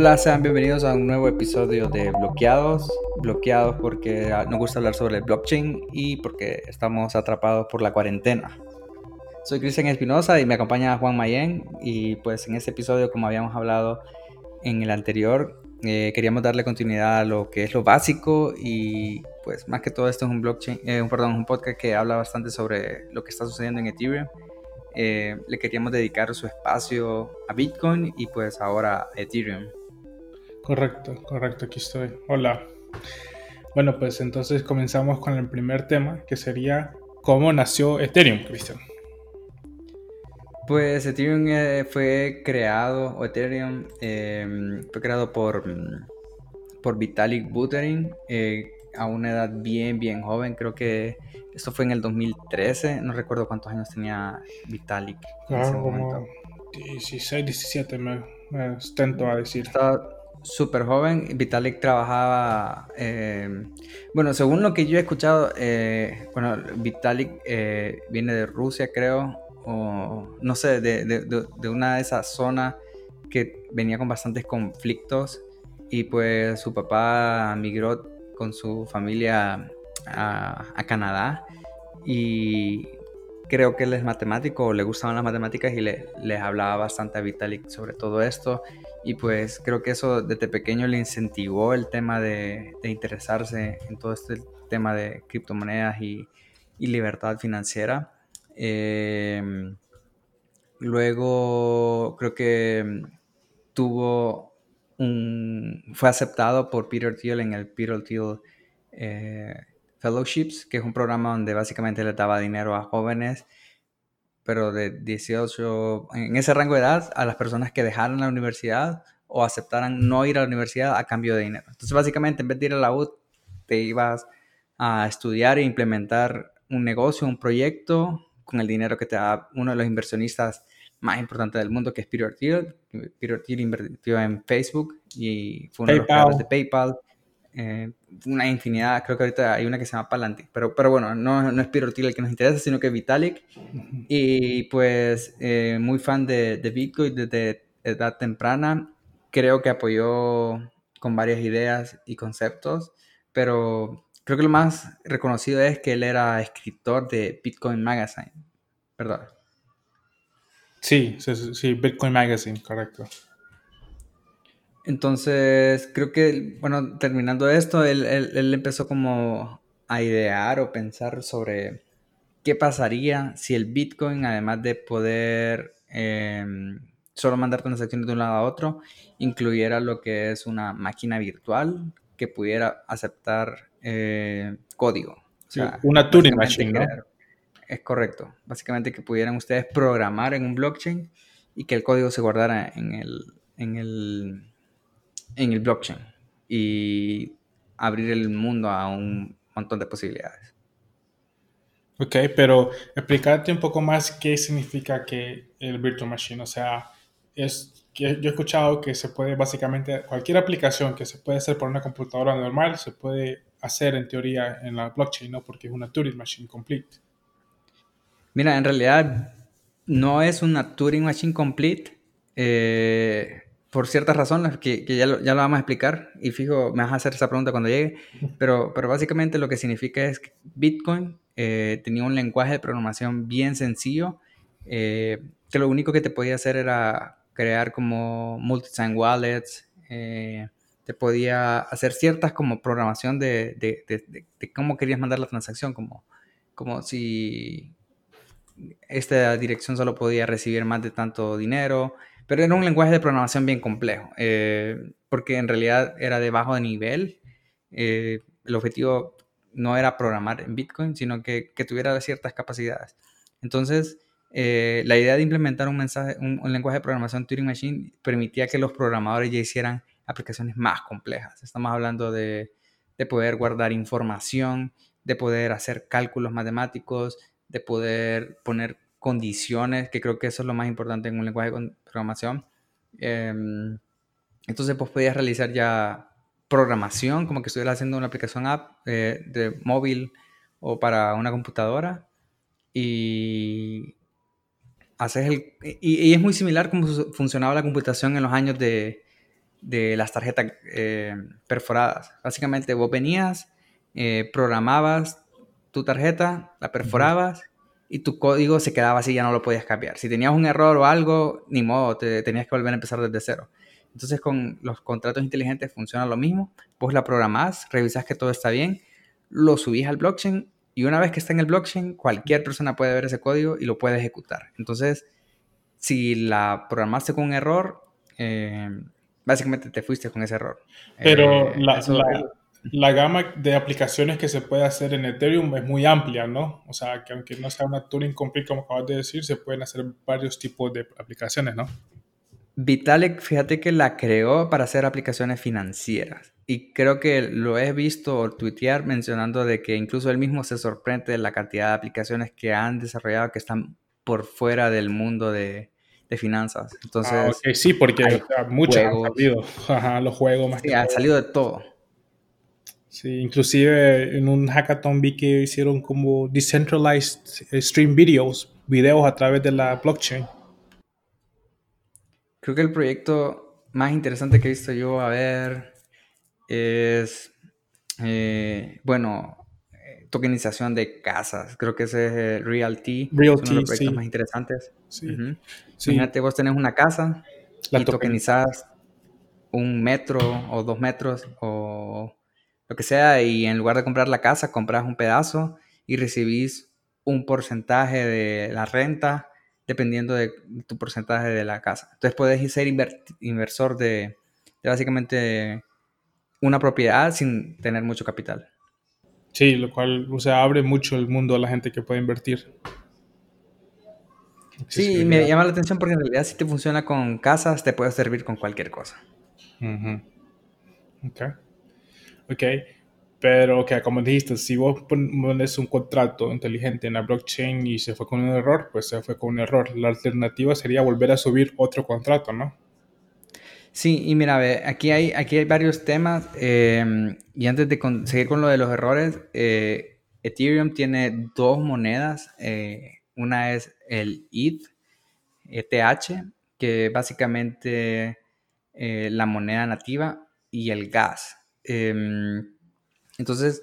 Hola, sean bienvenidos a un nuevo episodio de Bloqueados. Bloqueados porque nos gusta hablar sobre el blockchain y porque estamos atrapados por la cuarentena. Soy Cristian Espinosa y me acompaña Juan Mayen. Y pues en este episodio, como habíamos hablado en el anterior, eh, queríamos darle continuidad a lo que es lo básico y pues más que todo esto es un blockchain, eh, perdón, un podcast que habla bastante sobre lo que está sucediendo en Ethereum. Eh, le queríamos dedicar su espacio a Bitcoin y pues ahora a Ethereum. Correcto, correcto, aquí estoy. Hola. Bueno, pues entonces comenzamos con el primer tema, que sería cómo nació Ethereum, Cristian. Pues Ethereum eh, fue creado, o Ethereum em, fue creado por, por Vitalik Buterin eh, a una edad bien, bien joven. Creo que esto fue en el 2013. No recuerdo cuántos años tenía Vitalik. Claro, como 16, 17 me, me a decir súper joven. Vitalik trabajaba, eh, bueno, según lo que yo he escuchado, eh, bueno, Vitalik eh, viene de Rusia, creo, o no sé, de, de, una de esas zonas que venía con bastantes conflictos y pues su papá migró con su familia a, a Canadá y creo que él es matemático, le gustaban las matemáticas y le, les hablaba bastante a Vitalik sobre todo esto. Y pues creo que eso desde pequeño le incentivó el tema de, interesarse en todo este tema de criptomonedas y, libertad financiera. Em, luego creo que tuvo fue aceptado por Peter Thiel en el Peter Thiel eh, Fellowships, que es un programa donde básicamente le daba dinero a jóvenes, pero de 18, en ese rango de edad, a las personas que dejaran la universidad o aceptaran no ir a la universidad a cambio de dinero. Entonces, básicamente, en vez de ir a la U, te ibas a estudiar e implementar un negocio, un proyecto con el dinero que te da uno de los inversionistas más importantes del mundo, que es Peter Thiel. Peter Thiel invirtió en Facebook y fue uno de los creadores de PayPal eh, una infinidad, creo que ahorita hay una que se llama Palantir, pero, pero bueno, no, no es Pirotil el que nos interesa, sino que Vitalik. Y pues eh, muy fan de, de, Bitcoin desde edad temprana, creo que apoyó con varias ideas y conceptos, pero creo que lo más reconocido es que él era escritor de Bitcoin Magazine, ¿verdad? Sí, sí, sí Bitcoin Magazine, correcto. Entonces, creo que, bueno, terminando esto, él, empezó como a idear o pensar sobre qué pasaría si el Bitcoin, además de poder em, solo mandar transacciones de un lado a otro, incluyera lo que es una máquina virtual que pudiera aceptar eh, código. una Turing Machine, Es correcto. Básicamente que pudieran ustedes programar en un blockchain y que el código se guardara en el, en el en el blockchain y abrir el mundo a un montón de posibilidades. Ok, pero explícate un poco más qué significa que el virtual machine. O sea, es que yo he escuchado que se puede básicamente cualquier aplicación que se puede hacer por una computadora normal se puede hacer en teoría en la blockchain, ¿no? Porque es una Turing machine complete. Mira, en realidad no es una Turing machine complete. Eh, por ciertas razones que, ya, lo, ya, lo, vamos a explicar y fijo, me vas a hacer esa pregunta cuando llegue, pero, pero básicamente lo que significa es que Bitcoin eh, tenía un lenguaje de programación bien sencillo, eh, que lo único que te podía hacer era crear como multi-sign wallets, eh, te podía hacer ciertas como programación de, de, de, de, cómo querías mandar la transacción, como, como si esta dirección solo podía recibir más de tanto dinero, pero era un lenguaje de programación bien complejo, eh, porque en realidad era de bajo de nivel. Eh, el objetivo no era programar en Bitcoin, sino que, que tuviera ciertas capacidades. Entonces, eh, la idea de implementar un, mensaje, un, lenguaje de programación Turing Machine permitía que los programadores ya hicieran aplicaciones más complejas. Estamos hablando de, de poder guardar información, de poder hacer cálculos matemáticos, de poder poner condiciones, que creo que eso es lo más importante en un lenguaje programación. Em, entonces, pues podías realizar ya programación, como que estuvieras haciendo una aplicación app eh, de móvil o para una computadora. Y haces el. Y, es muy similar como funcionaba la computación en los años de, de las tarjetas eh, perforadas. Básicamente vos venías, eh, programabas tu tarjeta, la perforabas y tu código se quedaba así, ya no lo podías cambiar. Si tenías un error o algo, ni modo, te tenías que volver a empezar desde cero. Entonces con los contratos inteligentes funciona lo mismo. Vos la programás, revisas que todo está bien, lo subís al blockchain y una vez que está en el blockchain, cualquier persona puede ver ese código y lo puede ejecutar. Entonces, si la programaste con un error, eh, básicamente te fuiste con ese error. Pero eh, la, gama de aplicaciones que se puede hacer en Ethereum es muy amplia, ¿no? O sea, que aunque no sea una Turing complete, como acabas de decir, se pueden hacer varios tipos de aplicaciones, ¿no? Vitalik, fíjate que la creó para hacer aplicaciones financieras. Y creo que lo he visto tuitear mencionando de que incluso él mismo se sorprende de la cantidad de aplicaciones que han desarrollado que están por fuera del mundo de, finanzas. Entonces, ah, sí, porque muchos han salido. los juegos más. Sí, han salido de todo. Sí, inclusive en un hackathon vi que hicieron como decentralized stream videos, videos a través de la blockchain. Creo que el proyecto más interesante que he visto yo, a ver, es, eh, bueno, eh, tokenización de casas. Creo que ese es el Realty. Realty, uno de los proyectos más interesantes. Sí. Imagínate, vos tenés una casa y tokenizás un metro o dos metros o lo que sea y en lugar de comprar la casa, compras un pedazo y recibís un porcentaje de la renta dependiendo de tu porcentaje de la casa. Entonces puedes ser inversor de, básicamente una propiedad sin tener mucho capital. Sí, lo cual, o sea, abre mucho el mundo a la gente que puede invertir. Sí, me llama la atención porque en realidad si te funciona con casas, te puede servir con cualquier cosa. Ok. Ok. Pero que como dijiste, si vos pones un contrato inteligente en la blockchain y se fue con un error, pues se fue con un error. La alternativa sería volver a subir otro contrato, ¿no? Sí, y mira, aquí hay, aquí hay varios temas. Eh, y antes de seguir con lo de los errores, eh, Ethereum tiene dos monedas. Eh, una es el ETH, ETH, que básicamente la moneda nativa, y el gas. Em, entonces,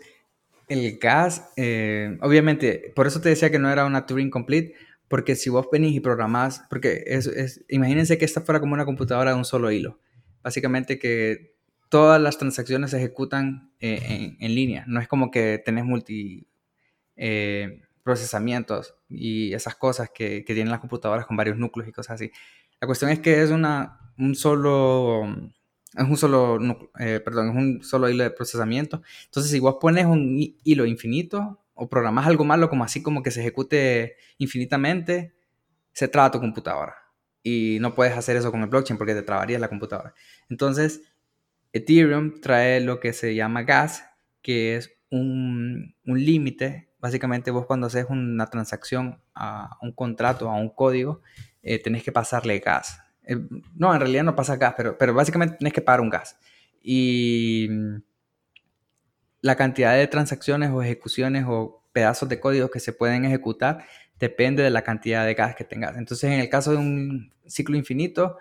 el gas, eh, obviamente, por eso te decía que no era una Turing complete, porque si vos venís y programás, porque es, imagínense que esta fuera como una computadora de un solo hilo. Básicamente que todas las transacciones se ejecutan eh, en, línea. No es como que tenés multi eh, procesamientos y esas cosas que, que, tienen las computadoras con varios núcleos y cosas así. La cuestión es que es una, un solo es un solo, eh, perdón, es un solo hilo de procesamiento. Entonces, si vos pones un hilo infinito o programas algo malo como así como que se ejecute infinitamente, se traba tu computadora. Y no puedes hacer eso con el blockchain porque te trabaría la computadora. Entonces, Ethereum trae lo que se llama gas, que es un, un límite. Básicamente vos cuando haces una transacción a un contrato, a un código, eh, tenés que pasarle gas. Eh, no, en realidad no pasa gas, pero, pero básicamente tienes que pagar un gas. Y la cantidad de transacciones o ejecuciones o pedazos de código que se pueden ejecutar depende de la cantidad de gas que tengas. Entonces, en el caso de un ciclo infinito,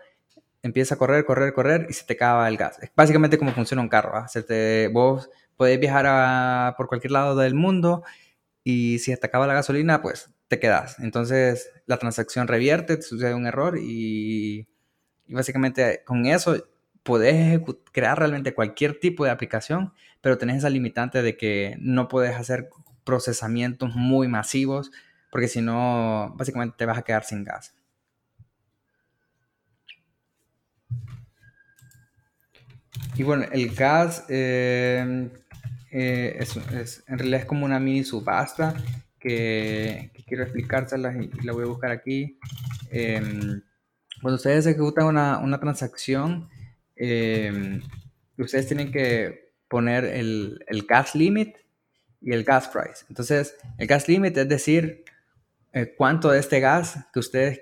empieza a correr, correr, correr y se te acaba el gas. Es básicamente como funciona un carro. Se te, vos podés viajar por cualquier lado del mundo y si te acaba la gasolina, pues te quedas. Entonces, la transacción revierte, te sucede un error y y básicamente con eso podés crear realmente cualquier tipo de aplicación, pero tenés esa limitante de que no puedes hacer procesamientos muy masivos, porque si no, básicamente te vas a quedar sin gas. Y bueno, el gas eh, eh, es, en realidad es como una mini subasta que, quiero explicárselas y, la voy a buscar aquí. Em, cuando ustedes ejecutan una, una transacción, eh, ustedes tienen que poner el, el, gas limit y el gas price. Entonces, el gas limit es decir, eh, cuánto de este gas que ustedes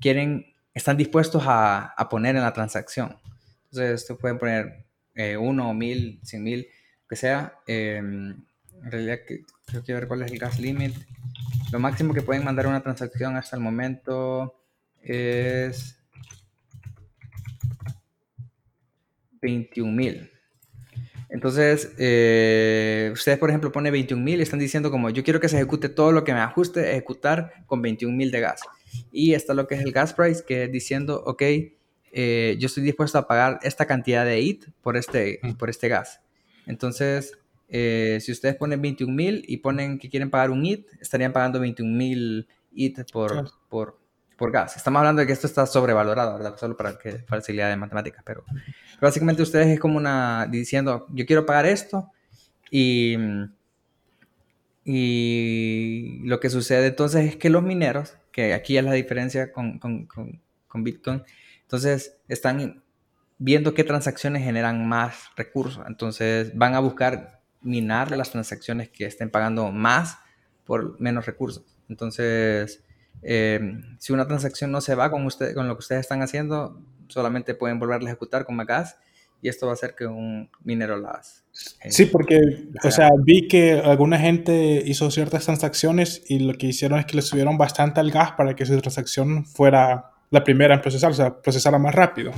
quieren, están dispuestos a, a poner en la transacción. Entonces, ustedes pueden poner eh, uno, mil, cien mil, que sea. en realidad, que ver cuál es el gas limit. Lo máximo que pueden mandar una transacción hasta el momento es 21 mil. Entonces, eh, ustedes, por ejemplo, ponen 21 mil y están diciendo como yo quiero que se ejecute todo lo que me ajuste, ejecutar con 21 mil de gas. Y está lo que es el gas price, que es diciendo, ok, eh, yo estoy dispuesto a pagar esta cantidad de IT por este, por este gas. Entonces, eh, si ustedes ponen 21 mil y ponen que quieren pagar un IT, estarían pagando 21 mil IT por, por, por gas. Estamos hablando de que esto está sobrevalorado, ¿verdad? Solo para que facilidad de matemáticas, pero básicamente ustedes es como una diciendo, yo quiero pagar esto y, y lo que sucede entonces es que los mineros, que aquí es la diferencia con, con, con, con Bitcoin, entonces están viendo qué transacciones generan más recursos, entonces van a buscar minar las transacciones que estén pagando más por menos recursos. Entonces, eh, si una transacción no se va con, usted, con lo que ustedes están haciendo, solamente pueden volverla a ejecutar con Magas y esto va a hacer que un minero las... Eh, sí, porque, o sea, vi que alguna gente hizo ciertas transacciones y lo que hicieron es que le subieron bastante al gas para que su transacción fuera la primera en procesar, o sea, procesara más rápido.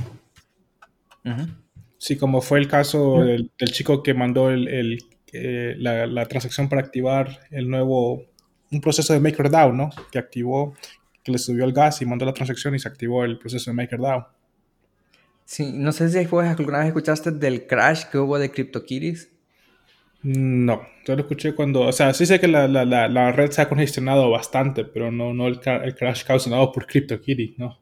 Sí, como fue el caso del, chico que mandó el, eh, la, la, transacción para activar el nuevo un proceso de MakerDAO, ¿no? Que activó, que le subió el gas y mandó la transacción y se activó el proceso de MakerDAO. Sí, no sé si alguna vez escuchaste del crash que hubo de CryptoKitties. No, yo lo escuché cuando, o sea, sí sé que la, la, la, red se ha congestionado bastante, pero no, no el, el crash causado por CryptoKitties, ¿no?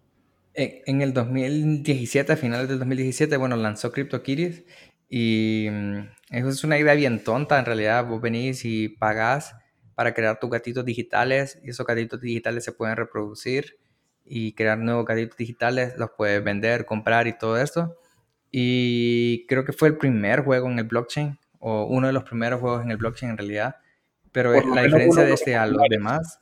En, en, el 2017, a finales del 2017, bueno, lanzó CryptoKitties y mm, eso es una idea bien tonta, en realidad vos venís y pagás para crear tus gatitos digitales y esos gatitos digitales se pueden reproducir y crear nuevos gatitos digitales, los puedes vender, comprar y todo esto. Y creo que fue el primer juego en el blockchain o uno de los primeros juegos en el blockchain en realidad. Pero la diferencia de este a los demás.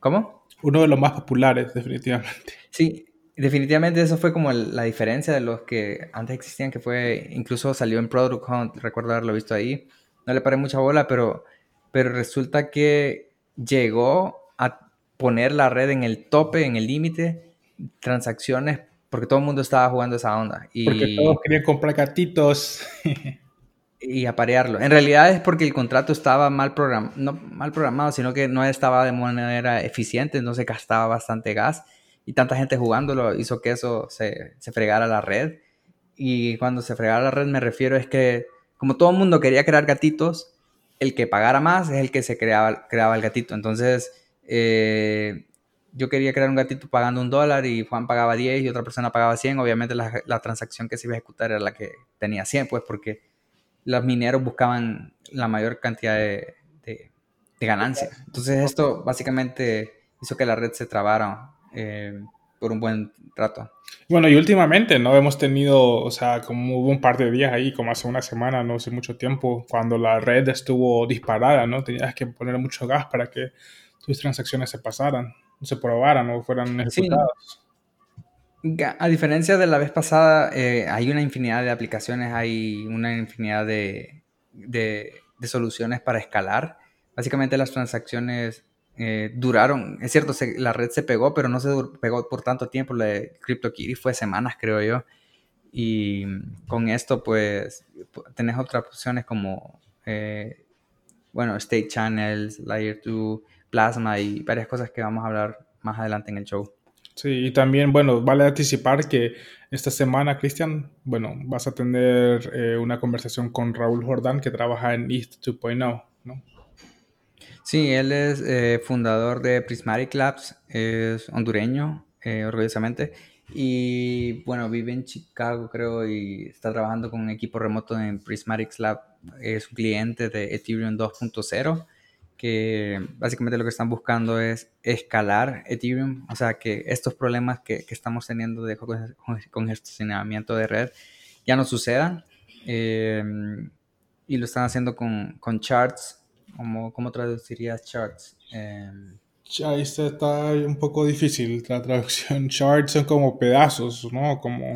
¿Cómo? Uno de los más populares, definitivamente. Sí, definitivamente eso fue como la diferencia de los que antes existían, que fue, incluso salió en Product Hunt, recuerdo haberlo visto ahí. No le paré mucha bola, pero pero resulta que llegó a poner la red en el tope, en el límite, transacciones, porque todo el mundo estaba jugando esa onda. Y, porque todos querían comprar gatitos. y aparearlo. En realidad es porque el contrato estaba mal, programado, no mal programado, sino que no estaba de manera eficiente, entonces gastaba bastante gas y tanta gente jugándolo hizo que eso se, se fregara la red. Y cuando se fregara la red me refiero es que como todo el mundo quería crear gatitos, el que pagara más es el que se creaba, creaba el gatito. Entonces, eh, yo quería crear un gatito pagando un dólar y Juan pagaba 10 y otra persona pagaba 100. Obviamente la, transacción que se iba a ejecutar era la que tenía 100, pues porque los mineros buscaban la mayor cantidad de, de, ganancia. Entonces esto básicamente hizo que la red se trabara. Eh, por un buen trato. Bueno, y últimamente, ¿no? Hemos tenido, o sea, como hubo un par de días ahí, como hace una semana, no hace mucho tiempo, cuando la red estuvo disparada, ¿no? Tenías que poner mucho gas para que tus transacciones se pasaran, se probaran o fueran ejecutadas. A diferencia de la vez pasada, eh, hay una infinidad de aplicaciones, hay una infinidad de, de, de soluciones para escalar. Básicamente las transacciones eh, duraron, es cierto, la red se pegó, pero no se pegó por tanto tiempo. La de CryptoKitty fue semanas, creo yo. Y con esto, pues, tenés otras opciones como, eh, bueno, State Channels, Layer 2, Plasma y varias cosas que vamos a hablar más adelante en el show. Sí, y también, bueno, vale anticipar que esta semana, Cristian, bueno, vas a tener eh, una conversación con Raúl Jordán, que trabaja en East 2.0, ¿no? Sí, él es eh, fundador de Prismatic Labs, es hondureño, eh, orgullosamente, y bueno, vive en Chicago, creo, y está trabajando con un equipo remoto en Prismatic Lab. Es un cliente de Ethereum 2.0, que básicamente lo que están buscando es escalar Ethereum, o sea, que estos problemas que, que estamos teniendo de congestionamiento de red ya no sucedan. Eh, y lo están haciendo con, con charts ¿Cómo, cómo traducirías charts? Eh... Ahí está, un poco difícil la traducción. Charts son como pedazos, ¿no? Como...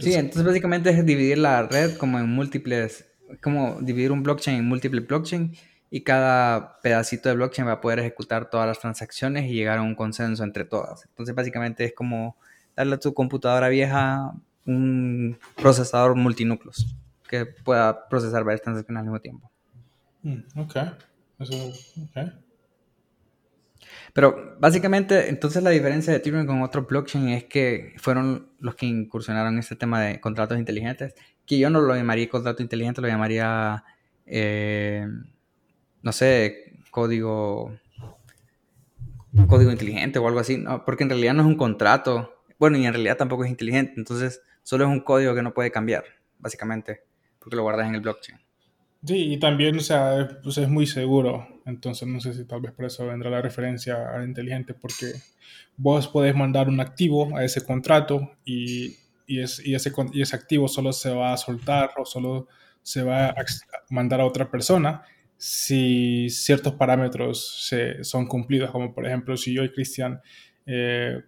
sí, entonces básicamente es dividir la red como en múltiples, como dividir un blockchain en múltiples blockchain y cada pedacito de blockchain va a poder ejecutar todas las transacciones y llegar a un consenso entre todas. Entonces básicamente es como darle a tu computadora vieja un procesador multinúcleos que pueda procesar varias transacciones al mismo tiempo. Mm, ok. Eso, okay. Pero básicamente, entonces la diferencia de Ethereum con otro blockchain es que fueron los que incursionaron este tema de contratos inteligentes, que yo no lo llamaría contrato inteligente, lo llamaría, eh, no sé, código, código inteligente o algo así, ¿no? porque en realidad no es un contrato, bueno, y en realidad tampoco es inteligente, entonces solo es un código que no puede cambiar, básicamente, porque lo guardas en el blockchain. Sí, y también, o sea, pues es muy seguro. Entonces, no sé si tal vez por eso vendrá la referencia a inteligente, porque vos podés mandar un activo a ese contrato y, y, es, y, ese, y ese activo solo se va a soltar o solo se va a mandar a otra persona si ciertos parámetros se, son cumplidos, como por ejemplo, si yo y Cristian eh,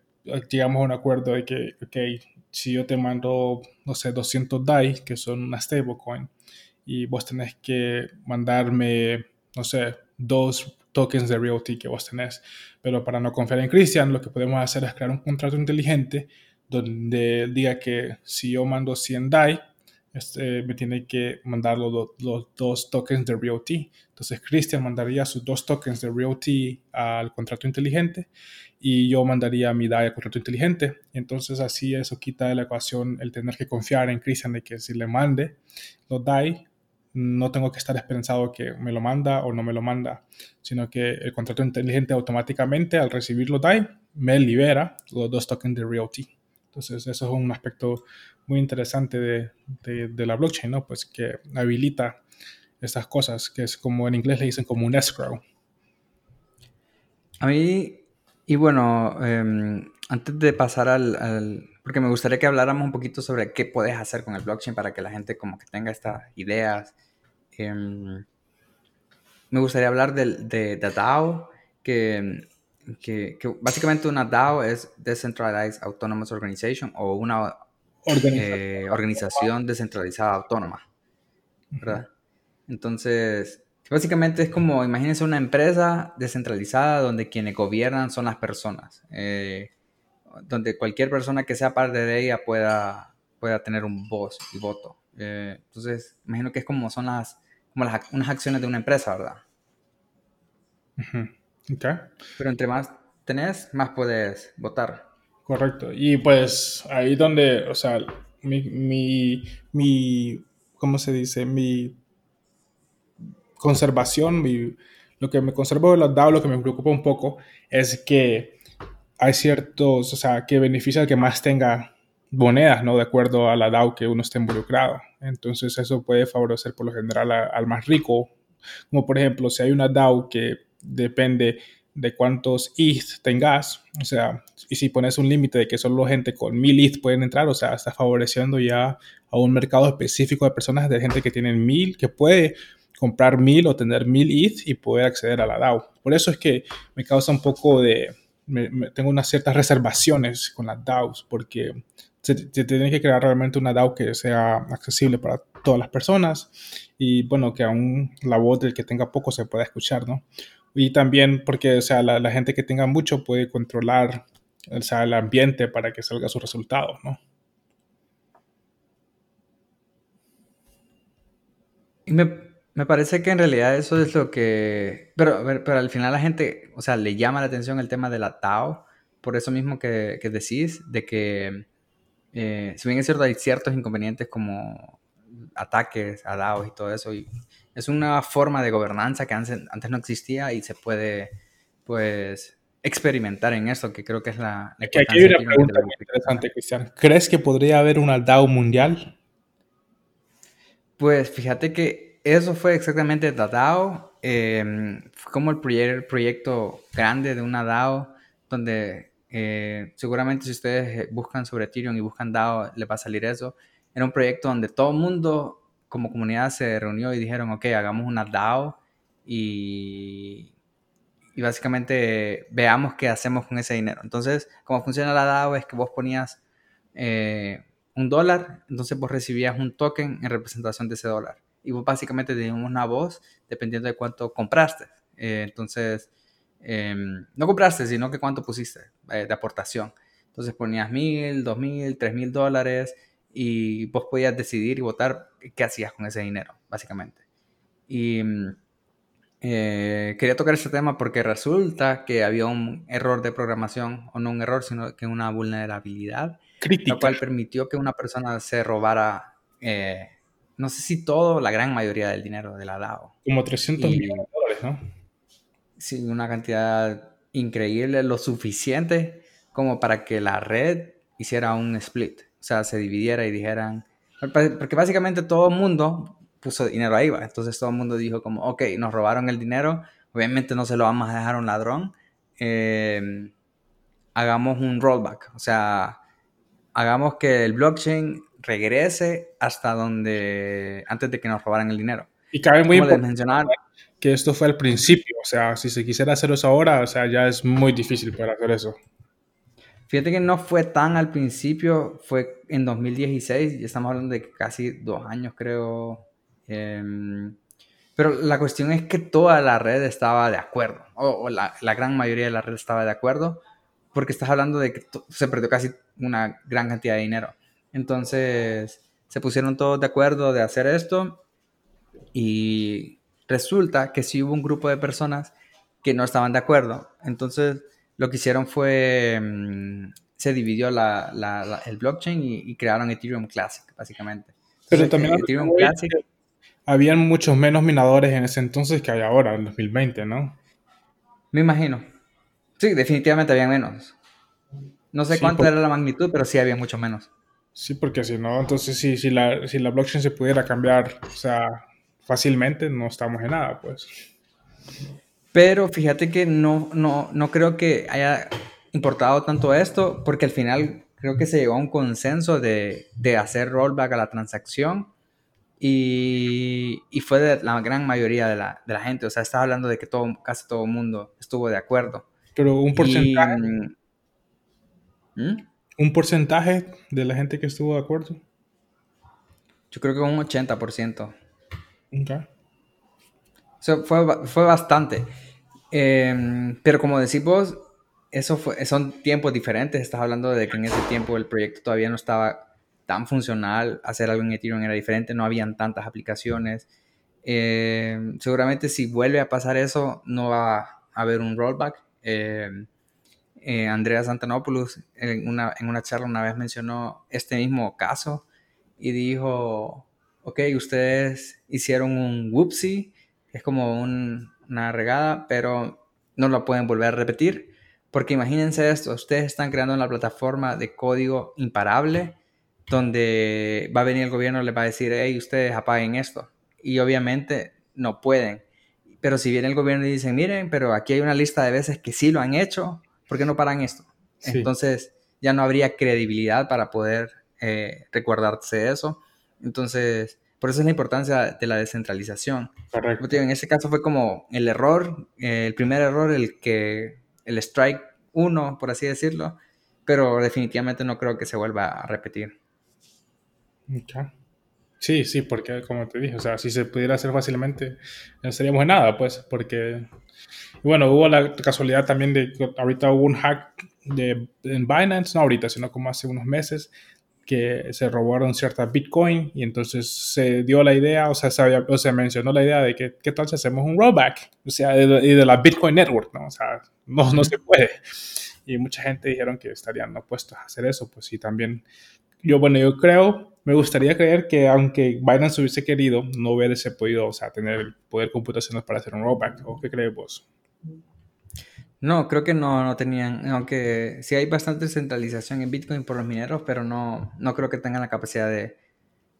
llegamos a un acuerdo de que, ok, si yo te mando, no sé, 200 DAI, que son una stablecoin, y vos tenés que mandarme, no sé, dos tokens de realty que vos tenés. Pero para no confiar en Christian, lo que podemos hacer es crear un contrato inteligente donde diga que si yo mando 100 DAI, este, me tiene que mandar los, los, dos tokens de realty. Entonces Christian mandaría sus dos tokens de realty al contrato inteligente y yo mandaría mi DAI al contrato inteligente. Entonces así eso quita de la ecuación el tener que confiar en Christian de que si le mande los DAI, no tengo que estar esperanzado que me lo manda o no me lo manda, sino que el contrato inteligente automáticamente al recibir los DAI me libera los dos tokens de realty. Entonces eso es un aspecto muy interesante de, de, la blockchain, ¿no? Pues que habilita estas cosas, que es como en inglés le dicen como un escrow. A mí, y bueno, em, antes de pasar al, Porque me gustaría que habláramos un poquito sobre qué puedes hacer con el blockchain para que la gente como que tenga estas ideas Em, me gustaría hablar de, de, DAO, que, que, básicamente una DAO es Decentralized Autonomous Organization o una eh, organización descentralizada autónoma, ¿verdad? Entonces, básicamente es como, imagínense una empresa descentralizada donde quienes gobiernan son las personas, eh, donde cualquier persona que sea parte de ella pueda, pueda tener un voz y voto. Eh, entonces, imagino que es como son las como las, unas acciones de una empresa, ¿verdad? Pero entre más tenés, más puedes votar. Correcto. Y pues ahí donde, o sea, mi, mi, mi ¿cómo se dice? Mi conservación, mi, lo que me conservo de los DAO, lo que me preocupa un poco, es que hay ciertos, o sea, que beneficia al que más tenga monedas, ¿no? De acuerdo a la DAO que uno esté involucrado. Entonces eso puede favorecer por lo general al más rico. Como por ejemplo, si hay una DAO que depende de cuántos ETH tengas, o sea, y si pones un límite de que solo gente con 1000 ETH pueden entrar, o sea, está favoreciendo ya a un mercado específico de personas, de gente que tienen 1000, que puede comprar 1000 o tener 1000 ETH y poder acceder a la DAO. Por eso es que me causa un poco de, tengo unas ciertas reservaciones con las DAOs, porque se, tiene que crear realmente una DAO que sea accesible para todas las personas y bueno, que aún la voz del que tenga poco se pueda escuchar, ¿no? Y también porque, o sea, la, gente que tenga mucho puede controlar, o sea, el ambiente para que salga su resultado, ¿no? Y me, me, parece que en realidad eso es lo que... Pero, pero, al final la gente, o sea, le llama la atención el tema de la DAO, por eso mismo que, que decís, de que eh, si bien es cierto, hay ciertos inconvenientes como ataques a DAOs y todo eso, y es una forma de gobernanza que antes, no existía y se puede, pues, experimentar en eso, que creo que es la... aquí hay una pregunta muy interesante, Cristian. ¿Crees que podría haber una DAO mundial? Pues fíjate que eso fue exactamente la DAO. Eh, fue como el proyecto grande de una DAO donde eh, seguramente si ustedes eh, buscan sobre Ethereum y buscan DAO, les va a salir eso. Era un proyecto donde todo el mundo como comunidad se reunió y dijeron, ok, hagamos una DAO y, y básicamente veamos qué hacemos con ese dinero. Entonces, cómo funciona la DAO es que vos ponías eh, un dólar, entonces vos recibías un token en representación de ese dólar. Y vos básicamente tenías una voz dependiendo de cuánto compraste. entonces, Em, no compraste, sino que cuánto pusiste eh, de aportación. Entonces ponías mil, dos mil, tres mil dólares y vos podías decidir y votar qué hacías con ese dinero, básicamente. Y mm, eh, quería tocar ese tema porque resulta que había un error de programación, o no un error, sino que una vulnerabilidad, Crítica. la cual permitió que una persona se robara, eh, no sé si todo, la gran mayoría del dinero de la DAO. Como 300 Y- millones de dólares, ¿no? Sí, una cantidad increíble, lo suficiente como para que la red hiciera un split, o sea, se dividiera y dijeran, porque básicamente todo el mundo puso dinero ahí, ¿va? entonces todo el mundo dijo como, ok, nos robaron el dinero, obviamente no se lo vamos a dejar a un ladrón, eh, hagamos un rollback, o sea, hagamos que el blockchain regrese hasta donde, antes de que nos robaran el dinero. Y cabe muy Como les importante mencionaba, que esto fue al principio, o sea, si se quisiera hacer eso ahora, o sea, ya es muy difícil para hacer eso. Fíjate que no fue tan al principio, fue en 2016, y estamos hablando de casi dos años, creo. Em, pero la cuestión es que toda la red estaba de acuerdo, o, o la, la gran mayoría de la red estaba de acuerdo, porque estás hablando de que se perdió casi una gran cantidad de dinero. Entonces, se pusieron todos de acuerdo de hacer esto, y resulta que sí hubo un grupo de personas que no estaban de acuerdo. Entonces, lo que hicieron fue, mm, se dividió la, la- la- el blockchain y, y crearon Ethereum Classic, básicamente. Pero también Ethereum Classic, habían muchos menos minadores en ese entonces que hay ahora, en 2020, ¿no? me imagino. Sí, definitivamente había menos. No sé Sí, por- era la magnitud, pero sí había mucho menos. Sí, porque si no, entonces si, si, la, si la blockchain se pudiera cambiar, o sea, fácilmente, no estamos en nada, pues. Pero fíjate que no, no, no creo que haya importado tanto esto, porque al final creo que se llegó a un consenso de, de hacer rollback a la transacción y, y fue de la gran mayoría de la, de la gente. O sea, estás hablando de que todo, casi todo el mundo estuvo de acuerdo. Pero un porcentaje, Y, ¿Mm? un porcentaje de la gente que estuvo de acuerdo. Yo creo que un 80%. Ok. O sea, fue, fue bastante. Em, pero como decís vos, eso fue, son tiempos diferentes. Estás hablando de que en ese tiempo el proyecto todavía no estaba tan funcional. Hacer algo en Ethereum era diferente. No habían tantas aplicaciones. Em, seguramente si vuelve a pasar eso, no va a haber un rollback. Em, eh, Andreas Antonopoulos en una, en una charla una vez mencionó este mismo caso y dijo, ok, ustedes hicieron un whoopsie, es como un- una regada, pero no lo pueden volver a repetir, porque imagínense esto, ustedes están creando una plataforma de código imparable, donde va a venir el gobierno y les va a decir, hey, ustedes apaguen esto, y obviamente no pueden. Pero si viene el gobierno y dicen, miren, pero aquí hay una lista de veces que sí lo han hecho, ¿por qué no paran esto? Sí. Entonces ya no habría credibilidad para poder eh, recordarse eso. Entonces, por eso es la importancia de la descentralización. Correcto. En ese caso fue como el error, eh, el primer error, el que, el strike 1, por así decirlo, pero definitivamente no creo que se vuelva a repetir. Ok. Sí, sí, porque como te dije, o sea, si se pudiera hacer fácilmente, no estaríamos en nada, pues, porque, y bueno, hubo la casualidad también de que ahorita hubo un hack de, en Binance, no ahorita, sino como hace unos meses, que se robaron cierta Bitcoin y entonces se dio la idea, o sea, se, había- o se mencionó la idea de que, ¿qué tal si hacemos un rollback? O sea, de, de- de la Bitcoin Network, ¿no? O sea, no, no se puede. Y mucha gente dijeron que estarían opuestos a hacer eso, pues sí, también yo, bueno, yo creo, me gustaría creer que aunque Binance hubiese querido, no hubiese podido, o sea, tener el poder computacional para hacer un rollback. ¿O qué crees vos? No, creo que no, no tenían, aunque sí hay bastante centralización en Bitcoin por los mineros, pero no, no creo que tengan la capacidad de,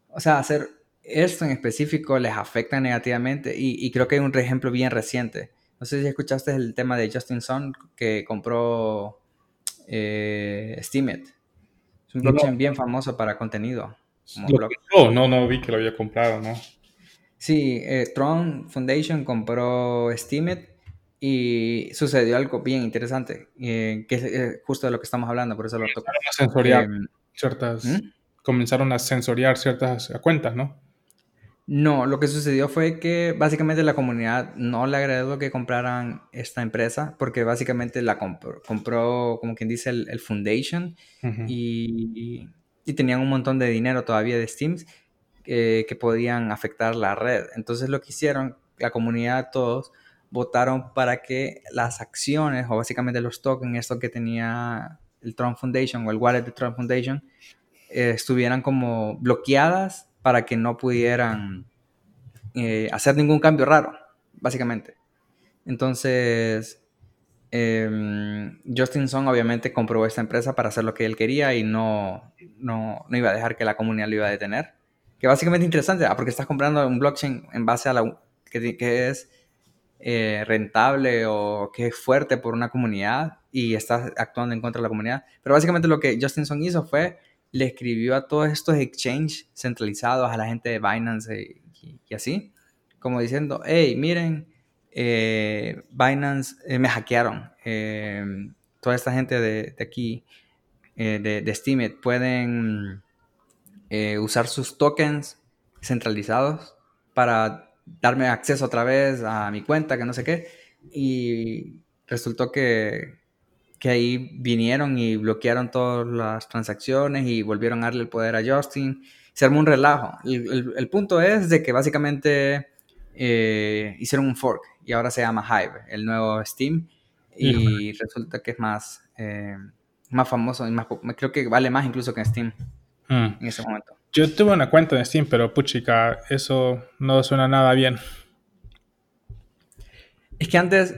o sea, hacer esto en específico les afecta negativamente y, y creo que hay un ejemplo bien reciente. No sé si escuchaste el tema de Justin Sun que compró eh, Steemit. Es un No. blockchain bien famoso para contenido. como Lo block- compró, no, no vi que lo había comprado, ¿no? Sí, eh, Tron Foundation compró Steemit y sucedió algo bien interesante, eh, que es eh, justo de lo que estamos hablando, por eso lo toco. A sensoriar Em, ciertas, ¿Mm? comenzaron a sensoriar ciertas cuentas, ¿no? No, lo que sucedió fue que básicamente la comunidad no le agradó que compraran esta empresa porque básicamente la compró, compró como quien dice, el, el foundation y, y tenían un montón de dinero todavía de Steam eh, que podían afectar la red. Entonces lo que hicieron, la comunidad todos, votaron para que las acciones o básicamente los tokens, esto que tenía el Trump Foundation o el wallet de Trump Foundation, eh, estuvieran como bloqueadas para que no pudieran eh, hacer ningún cambio raro, básicamente. Entonces, em, Justin Song obviamente compró esta empresa para hacer lo que él quería y no, no, no, iba a dejar que la comunidad lo iba a detener. Que básicamente es interesante, ah, porque estás comprando un blockchain en base a la que, que es eh, rentable o que es fuerte por una comunidad y estás actuando en contra de la comunidad. Pero básicamente lo que Justin Song hizo fue le escribió a todos estos exchanges centralizados, a la gente de Binance y, así, como diciendo, hey, miren, eh, Binance eh, me hackearon. toda esta gente de, aquí, de, de Steemit, pueden usar sus tokens centralizados para darme acceso otra vez a mi cuenta, que no sé qué. Y resultó que, que ahí vinieron y bloquearon todas las transacciones y volvieron a darle el poder a Justin. Se armó un relajo. El, el, punto es de que básicamente eh, hicieron un fork y ahora se llama Hive, el nuevo Steam. Y resulta que es más, eh, más famoso y más, creo que vale más incluso que Steam mm. en ese momento. Yo tuve una cuenta de Steam, pero puchica, eso no suena nada bien. Es que antes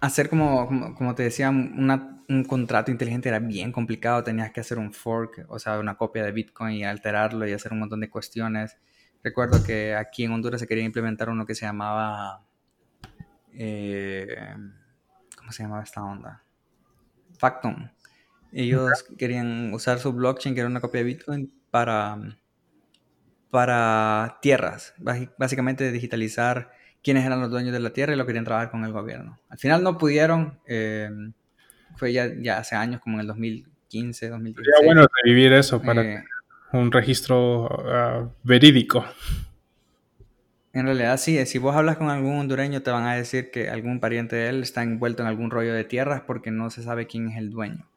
hacer como, como, te decía, un contrato inteligente era bien complicado. Tenías que hacer un fork, o sea, una copia de Bitcoin y alterarlo y hacer un montón de cuestiones. Recuerdo que aquí en Honduras se quería implementar uno que se llamaba... Eh, ¿Cómo se llamaba esta onda? Factum. Ellos querían usar su blockchain, que era una copia de Bitcoin, para para tierras, básicamente digitalizar quiénes eran los dueños de la tierra y lo querían trabajar con el gobierno. Al final no pudieron, eh, fue ya, ya, hace años, como en el 2015, 2016. Sería bueno revivir eso para eh, un registro ah, verídico. En realidad sí, si vos hablas con algún hondureño te van a decir que algún pariente de él está envuelto en algún rollo de tierras porque no se sabe quién es el dueño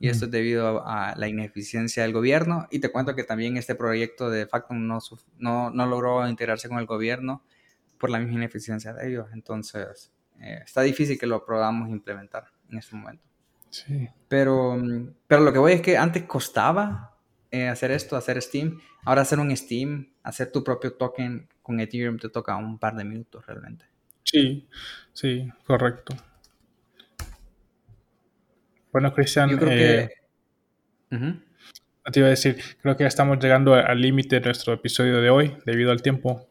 y esto es debido a, la ineficiencia del gobierno. Y te cuento que también este proyecto de Factum no, no, no logró integrarse con el gobierno por la misma ineficiencia de ellos. Entonces, eh, está difícil que lo podamos implementar en este momento. Sí. Pero, pero lo que voy es que antes costaba eh, hacer esto, hacer Steam. Ahora hacer un Steam, hacer tu propio token con Ethereum te toca un par de minutos realmente. Sí, sí, correcto. Bueno, Cristian, eh, te iba a decir, creo que ya estamos llegando al límite de nuestro episodio de hoy, debido al tiempo.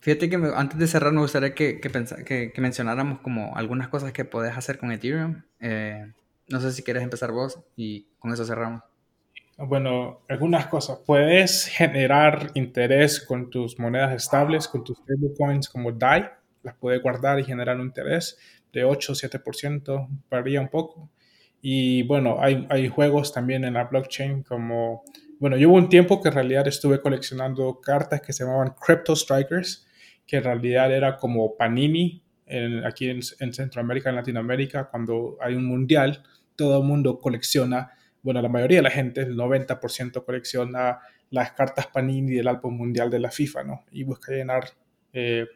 Fíjate que antes de cerrar me gustaría que, que, mencionáramos como algunas cosas que podés hacer con Ethereum. Eh, no sé si quieres empezar vos y con eso cerramos. Bueno, algunas cosas. Puedes generar interés con tus monedas estables, con tus stablecoins como DAI. Las puedes guardar y generar un interés de 8 o 7%, varía un poco. Y bueno, hay, hay juegos también en la blockchain como, bueno, yo hubo un tiempo que en realidad estuve coleccionando cartas que se llamaban Crypto Strikers, que en realidad era como Panini aquí en, en, Centroamérica, en Latinoamérica, cuando hay un mundial, todo el mundo colecciona, bueno, la mayoría de la gente, el 90% colecciona las cartas Panini del álbum mundial de la FIFA, ¿no? Y busca llenar eh,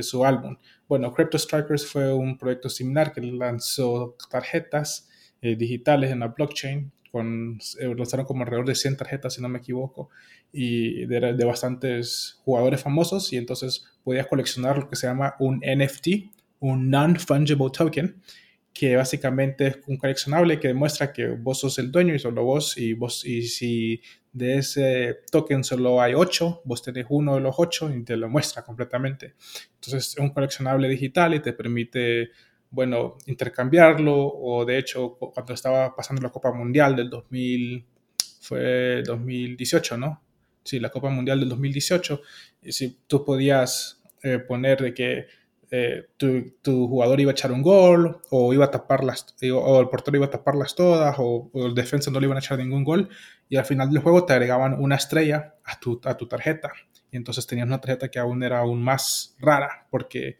su álbum. Bueno, Crypto Strikers fue un proyecto similar que lanzó tarjetas eh, digitales en la blockchain, con, eh, lanzaron como alrededor de 100 tarjetas, si no me equivoco, y de, de, bastantes jugadores famosos, y entonces podías coleccionar lo que se llama un NFT, un Non-Fungible Token, que básicamente es un coleccionable que demuestra que vos sos el dueño y solo vos, y, vos, y si de ese token solo hay 8, vos tenés uno de los 8 y te lo muestra completamente. Entonces es un coleccionable digital y te permite, bueno, intercambiarlo o de hecho cuando estaba pasando la Copa Mundial del 2000, fue 2018, ¿no? Sí, la Copa Mundial del 2018, y si tú podías eh, poner de que eh, tu, jugador iba a echar un gol o iba a taparlas o el portero iba a taparlas todas o, el defensa no le iban a echar ningún gol y al final del juego te agregaban una estrella a tu, a tu tarjeta y entonces tenías una tarjeta que aún era aún más rara porque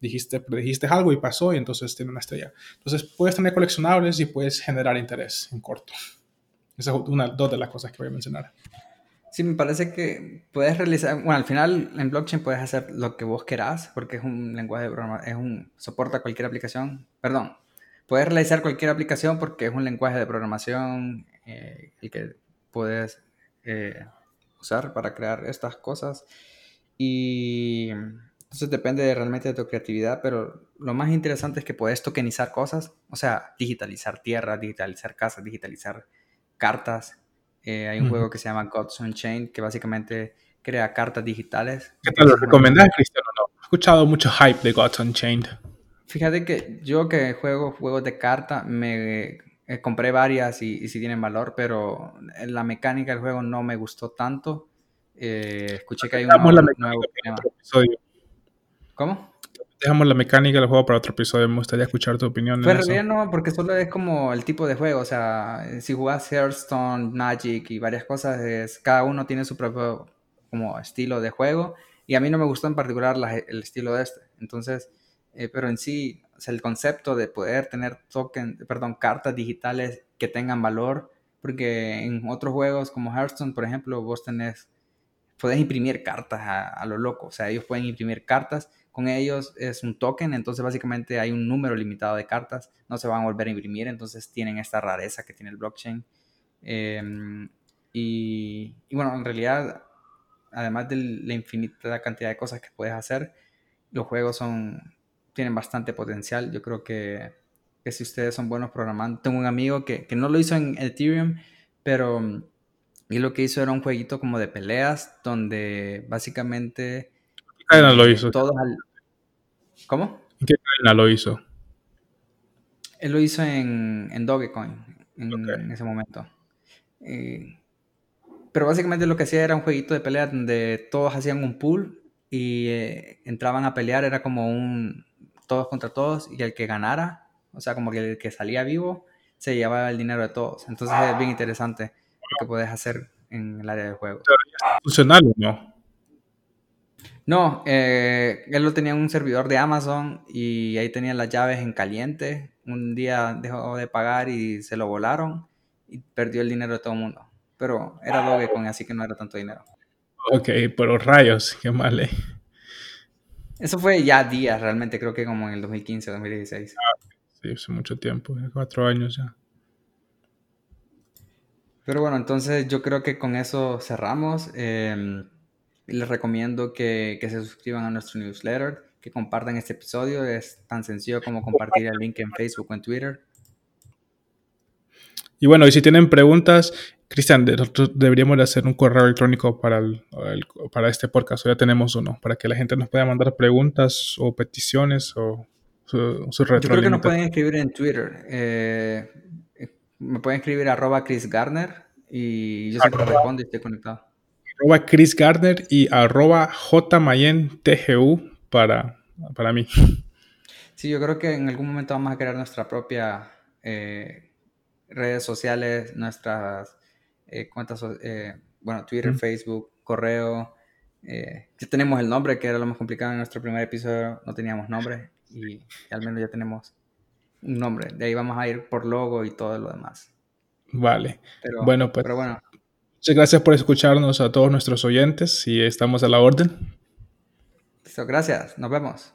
dijiste, dijiste algo y pasó y entonces tiene una estrella. Entonces puedes tener coleccionables y puedes generar interés en corto. Esa es una, dos de las cosas que voy a mencionar. Sí, me parece que puedes realizar, bueno, al final en blockchain puedes hacer lo que vos querás, porque es un lenguaje de programación, es un, soporta cualquier aplicación, perdón, puedes realizar cualquier aplicación porque es un lenguaje de programación eh, el que puedes eh, usar para crear estas cosas. Y entonces depende realmente de tu creatividad, pero lo más interesante es que puedes tokenizar cosas, o sea, digitalizar tierra, digitalizar casas, digitalizar cartas, eh, hay un juego que se llama Gods Unchained que básicamente crea cartas digitales. ¿Qué tal lo recomendás, Cristiano? No, he escuchado mucho hype de Gods Unchained. Fíjate que yo que juego juegos de carta, me eh, compré varias y, y sí tienen valor, pero la mecánica del juego no me gustó tanto. Eh, escuché que hay un nuevo episodio. ¿Cómo? Dejamos la mecánica del juego para otro episodio. Me gustaría escuchar tu opinión. Pero bien no, porque solo es como el tipo de juego. O sea, si jugás Hearthstone, Magic y varias cosas, es, cada uno tiene su propio como estilo de juego. Y a mí no me gustó en particular el estilo de este. Entonces, eh, pero en sí, el concepto de poder tener token, perdón, cartas digitales que tengan valor. Porque en otros juegos como Hearthstone, por ejemplo, vos tenés, podés imprimir cartas a, a lo loco. O sea, ellos pueden imprimir cartas con ellos es un token, entonces básicamente hay un número limitado de cartas, no se van a volver a imprimir, entonces tienen esta rareza que tiene el blockchain. Em, y, bueno, en realidad, además de la infinita cantidad de cosas que puedes hacer, los juegos son, tienen bastante potencial. Yo creo que, que si ustedes son buenos programando, tengo un amigo que, que no lo hizo en Ethereum, pero y lo que hizo era un jueguito como de peleas, donde básicamente qué cadena lo hizo? ¿Cómo? ¿En qué cadena lo hizo? Él lo hizo en, en Dogecoin en, ese momento. Eh, pero básicamente lo que hacía era un jueguito de pelea donde todos hacían un pool y eh, entraban a pelear, era como un todos contra todos y el que ganara, o sea, como que el que salía vivo, se llevaba el dinero de todos. Entonces es bien interesante lo que puedes hacer en el área de juego. ¿Funcional o no? No, eh, él lo tenía en un servidor de Amazon y ahí tenía las llaves en caliente. Un día dejó de pagar y se lo volaron y perdió el dinero de todo el mundo. Pero era Dogecoin, así que no era tanto dinero. Ok, pero rayos, qué mal. Eh. Eso fue ya días, realmente, creo que como en el 2015 o 2016. sí, hace mucho tiempo, cuatro años ya. Pero bueno, entonces yo creo que con eso cerramos. Eh, les recomiendo que, se suscriban a nuestro newsletter, que compartan este episodio. Es tan sencillo como compartir el link en Facebook o en Twitter. Y bueno, y si tienen preguntas, Cristian, nosotros deberíamos hacer un correo electrónico para, para este podcast. Ya tenemos uno, para que la gente nos pueda mandar preguntas o peticiones o su, su Yo creo que nos pueden escribir en Twitter. Eh, me pueden escribir arroba Chris Garner y yo siempre respondo y estoy conectado arroba Chris Gardner y arroba JMayenTGU para, para mí. Sí, yo creo que en algún momento vamos a crear nuestra propia eh, redes sociales, nuestras eh, cuentas, eh, bueno, Twitter, Facebook, correo. ya tenemos el nombre, que era lo más complicado en nuestro primer episodio, no teníamos nombre y al menos ya tenemos un nombre. De ahí vamos a ir por logo y todo lo demás. Vale. bueno, pues. Pero bueno, Muchas gracias por escucharnos a todos nuestros oyentes y estamos a la orden. Listo, gracias. Nos vemos.